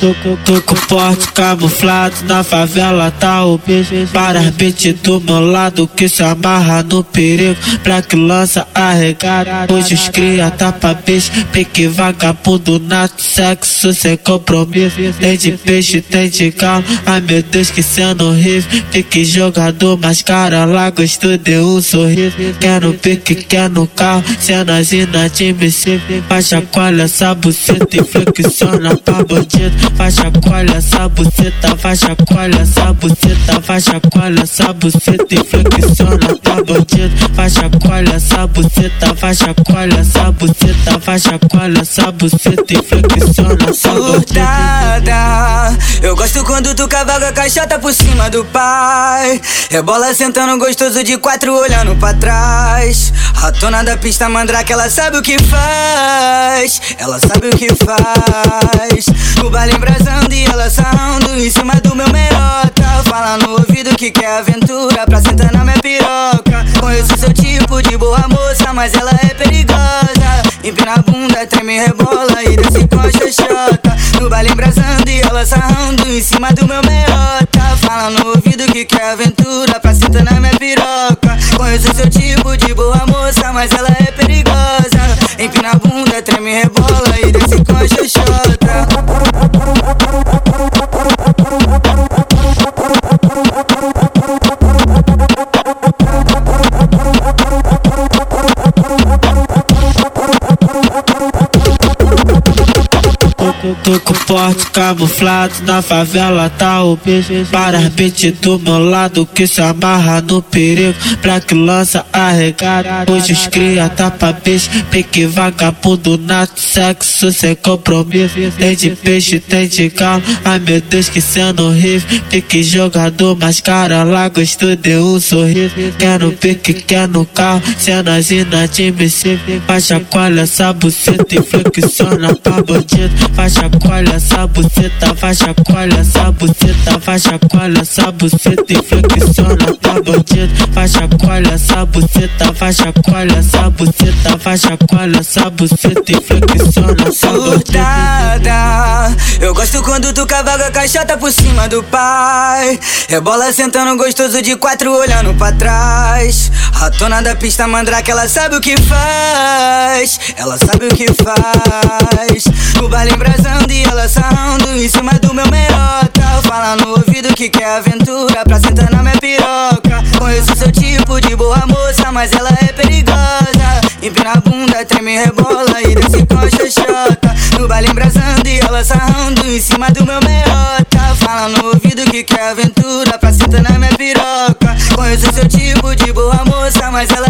Tô, tô, tô com camuflado na favela tá o bicho Para beat do meu lado que se amarra no perigo. Pra que lança arregada Hoje os cria tapa bicho Pique vagabundo nato Sexo sem compromisso. Tem de peixe, tem de galo Ai meu Deus que cena horrível. Pique jogador mas cara lá Gostou de um sorriso. Quer no pique, quer no carro Cenas inadmissíveis Faz chacoalha essa buceta e flexiona pra bandido Faz chacoalha essa buceta, faz chacoalha essa buceta, faz chacoalha essa buceta e flexiona tá bandido. Faz chacoalha essa buceta, faz chacoalha essa buceta, faz chacoalha essa buceta e flexiona tá Surtada, eu gosto quando tu cavalga caixota por cima do pai. Rebola sentando gostoso de quatro olhando pra trás. Ratona da pista mandrake, ela sabe o que faz. Ela sabe o que faz. O baile embrasando e ela saindo em cima do meu meiota. Fala no ouvido que quer aventura pra sentar na minha piroca. Conheço seu tipo de boa moça, mas ela é perigosa. Empina a bunda, treme, rebola e desce com a xoxota. No baile embrasando e ela sarrando em cima do meu meiota. Fala no ouvido que quer aventura pra sentar na minha piroca. Conheço seu tipo de boa moça, mas ela é perigosa. Empina a bunda, treme, rebola e desce com a xoxota. Tô com porte camuflado na favela tá o bicho Para beat do meu lado que se amarra no perigo. Pra que lança arregada Hoje os cria tapa bicho Pique vagabundo nato Sexo sem compromisso. Tem de peixe, tem de galo Ai meu Deus que cena horrível. Pique jogador mas cara lá Gostou de um sorriso. Quer no pique, quer no carro Cenas inadmissíveis. Faz chacoalha essa buceta e flexiona pra bandido. Faz chacoalha essa buceta, faz chacoalha essa buceta, faz chacoalha essa buceta e flexiona pra bandido. Faz chacoalha essa buceta, faz chacoalha essa buceta, faz chacoalha essa buceta e flexiona pra Surtada, eu gosto quando tu cavalga caixota por cima do pai. Rebola sentando gostoso de quatro olhando pra trás. Ratona da pista mandrake, ela sabe o que faz. Ela sabe o que faz. O baile embrasando e ela saindo em cima do meu meiota. Fala no ouvido que quer aventura pra sentar na minha piroca. Conheço seu tipo de boa moça, mas ela é perigosa. Empina a bunda, treme, rebola e desce com a xoxota. No baile embrasando e ela sarrando em cima do meu meiota. Fala no ouvido que quer aventura pra sentar na minha piroca. Conheço seu tipo de boa moça, mas ela